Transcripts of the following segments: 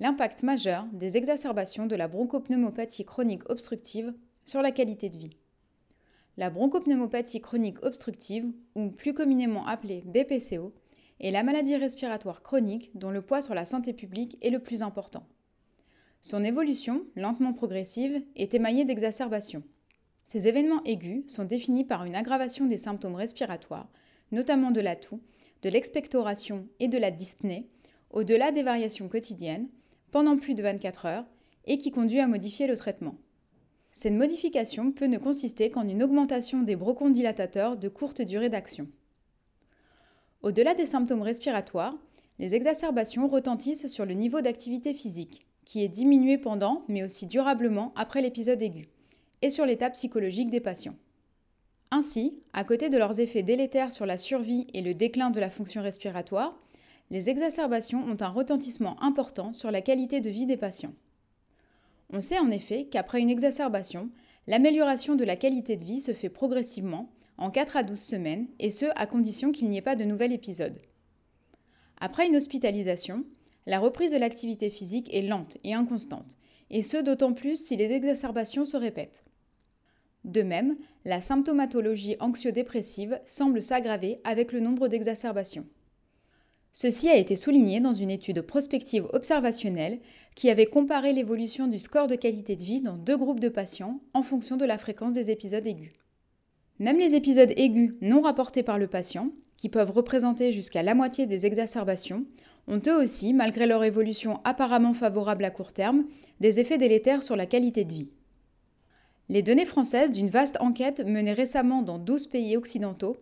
l'impact majeur des exacerbations de la bronchopneumopathie chronique obstructive sur la qualité de vie. La bronchopneumopathie chronique obstructive, ou plus communément appelée BPCO, est la maladie respiratoire chronique dont le poids sur la santé publique est le plus important. Son évolution, lentement progressive, est émaillée d'exacerbations. Ces événements aigus sont définis par une aggravation des symptômes respiratoires, notamment de la toux, de l'expectoration et de la dyspnée, au-delà des variations quotidiennes, pendant plus de 24 heures, et qui conduit à modifier le traitement. Cette modification peut ne consister qu'en une augmentation des bronchodilatateurs de courte durée d'action. Au-delà des symptômes respiratoires, les exacerbations retentissent sur le niveau d'activité physique, qui est diminué pendant, mais aussi durablement après l'épisode aigu, et sur l'état psychologique des patients. Ainsi, à côté de leurs effets délétères sur la survie et le déclin de la fonction respiratoire, les exacerbations ont un retentissement important sur la qualité de vie des patients. On sait en effet qu'après une exacerbation, l'amélioration de la qualité de vie se fait progressivement, en 4 à 12 semaines, et ce à condition qu'il n'y ait pas de nouvel épisode. Après une hospitalisation, la reprise de l'activité physique est lente et inconstante, et ce d'autant plus si les exacerbations se répètent. De même, la symptomatologie anxio-dépressive semble s'aggraver avec le nombre d'exacerbations. Ceci a été souligné dans une étude prospective observationnelle qui avait comparé l'évolution du score de qualité de vie dans deux groupes de patients en fonction de la fréquence des épisodes aigus. Même les épisodes aigus non rapportés par le patient, qui peuvent représenter jusqu'à la moitié des exacerbations, ont eux aussi, malgré leur évolution apparemment favorable à court terme, des effets délétères sur la qualité de vie. Les données françaises d'une vaste enquête menée récemment dans 12 pays occidentaux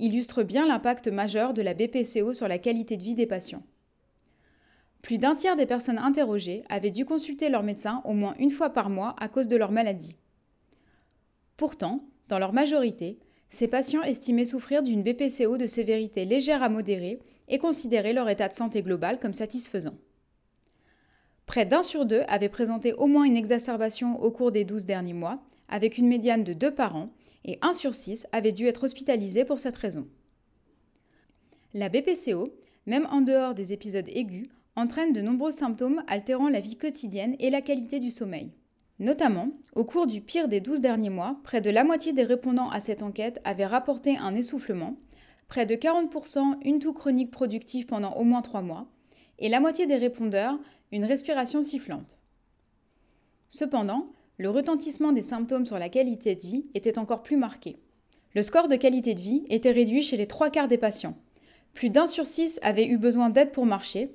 illustre bien l'impact majeur de la BPCO sur la qualité de vie des patients. Plus d'un tiers des personnes interrogées avaient dû consulter leur médecin au moins une fois par mois à cause de leur maladie. Pourtant, dans leur majorité, ces patients estimaient souffrir d'une BPCO de sévérité légère à modérée et considéraient leur état de santé global comme satisfaisant. Près d'un sur deux avaient présenté au moins une exacerbation au cours des 12 derniers mois, avec une médiane de deux par an, et 1 sur 6 avait dû être hospitalisé pour cette raison. La BPCO, même en dehors des épisodes aigus, entraîne de nombreux symptômes altérant la vie quotidienne et la qualité du sommeil. Notamment, au cours du pire des 12 derniers mois, près de la moitié des répondants à cette enquête avaient rapporté un essoufflement, près de 40% une toux chronique productive pendant au moins 3 mois, et la moitié des répondeurs une respiration sifflante. Cependant, le retentissement des symptômes sur la qualité de vie était encore plus marqué. Le score de qualité de vie était réduit chez les trois quarts des patients. Plus d'un sur six avaient eu besoin d'aide pour marcher,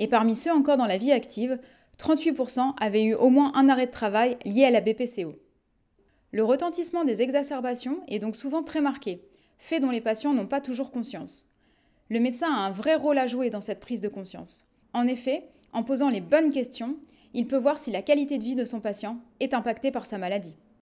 et parmi ceux encore dans la vie active, 38% avaient eu au moins un arrêt de travail lié à la BPCO. Le retentissement des exacerbations est donc souvent très marqué, fait dont les patients n'ont pas toujours conscience. Le médecin a un vrai rôle à jouer dans cette prise de conscience. En effet, en posant les bonnes questions, il peut voir si la qualité de vie de son patient est impactée par sa maladie.